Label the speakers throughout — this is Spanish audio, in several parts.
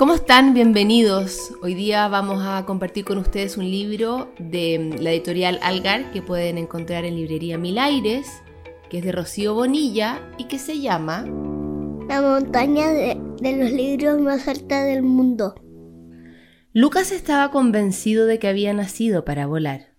Speaker 1: ¿Cómo están? Bienvenidos. Hoy día vamos a compartir con ustedes un libro de la editorial Algar que pueden encontrar en librería Mil Aires, que es de Rocío Bonilla y que se llama
Speaker 2: La montaña de, de los libros más alta del mundo.
Speaker 1: Lucas estaba convencido de que había nacido para volar.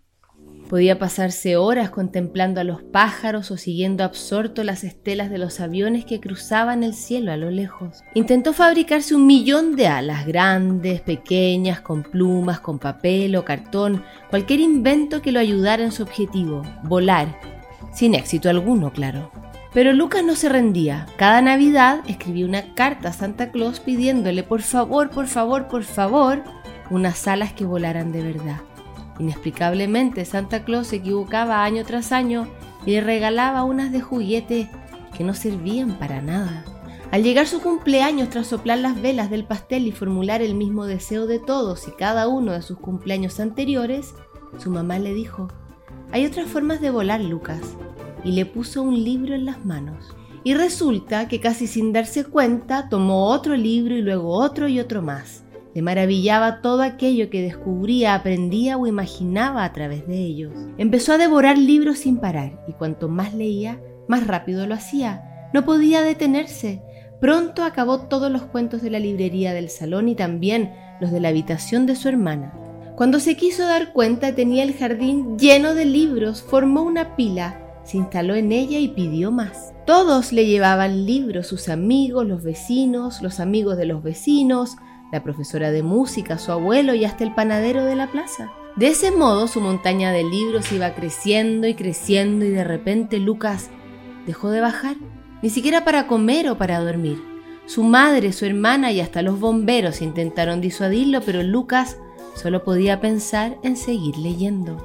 Speaker 1: Podía pasarse horas contemplando a los pájaros o siguiendo absorto las estelas de los aviones que cruzaban el cielo a lo lejos. Intentó fabricarse un millón de alas, grandes, pequeñas, con plumas, con papel o cartón, cualquier invento que lo ayudara en su objetivo, volar. Sin éxito alguno, claro. Pero Lucas no se rendía. Cada Navidad escribía una carta a Santa Claus pidiéndole por favor, por favor, por favor, unas alas que volaran de verdad. Inexplicablemente, Santa Claus se equivocaba año tras año y le regalaba unas de juguete que no servían para nada. Al llegar su cumpleaños, tras soplar las velas del pastel y formular el mismo deseo de todos y cada uno de sus cumpleaños anteriores, su mamá le dijo, hay otras formas de volar, Lucas, y le puso un libro en las manos. Y resulta que casi sin darse cuenta tomó otro libro y luego otro y otro más. Le maravillaba todo aquello que descubría, aprendía o imaginaba a través de ellos. Empezó a devorar libros sin parar y cuanto más leía, más rápido lo hacía. No podía detenerse. Pronto acabó todos los cuentos de la librería del salón y también los de la habitación de su hermana. Cuando se quiso dar cuenta tenía el jardín lleno de libros, formó una pila, se instaló en ella y pidió más. Todos le llevaban libros, sus amigos, los vecinos, los amigos de los vecinos, la profesora de música, su abuelo y hasta el panadero de la plaza. De ese modo su montaña de libros iba creciendo y creciendo y de repente Lucas dejó de bajar, ni siquiera para comer o para dormir. Su madre, su hermana y hasta los bomberos intentaron disuadirlo, pero Lucas solo podía pensar en seguir leyendo.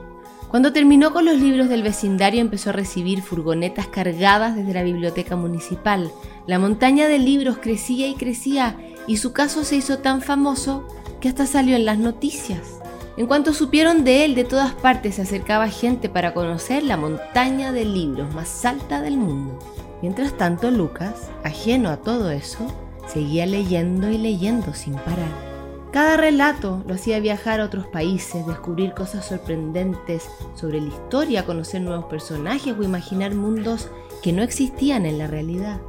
Speaker 1: Cuando terminó con los libros del vecindario empezó a recibir furgonetas cargadas desde la biblioteca municipal. La montaña de libros crecía y crecía y su caso se hizo tan famoso que hasta salió en las noticias. En cuanto supieron de él, de todas partes se acercaba gente para conocer la montaña de libros más alta del mundo. Mientras tanto, Lucas, ajeno a todo eso, seguía leyendo y leyendo sin parar. Cada relato lo hacía viajar a otros países, descubrir cosas sorprendentes sobre la historia, conocer nuevos personajes o imaginar mundos que no existían en la realidad.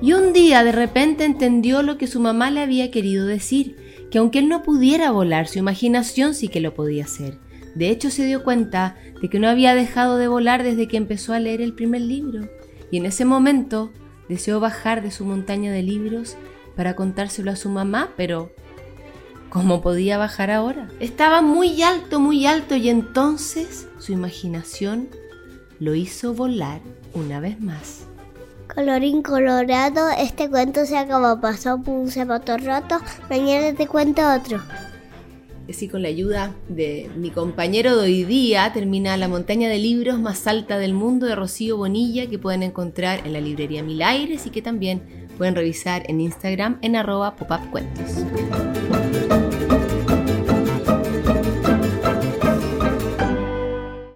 Speaker 1: Y un día de repente entendió lo que su mamá le había querido decir, que aunque él no pudiera volar, su imaginación sí que lo podía hacer. De hecho se dio cuenta de que no había dejado de volar desde que empezó a leer el primer libro. Y en ese momento deseó bajar de su montaña de libros para contárselo a su mamá, pero ¿cómo podía bajar ahora? Estaba muy alto, muy alto y entonces su imaginación lo hizo volar una vez más.
Speaker 2: Colorín colorado, este cuento se acabó, pasó por un zapato roto, mañana te cuento otro.
Speaker 1: Así con la ayuda de mi compañero de hoy día termina La montaña de libros más alta del mundo de Rocío Bonilla que pueden encontrar en la librería Mil Aires y que también pueden revisar en Instagram en arroba popupcuentos.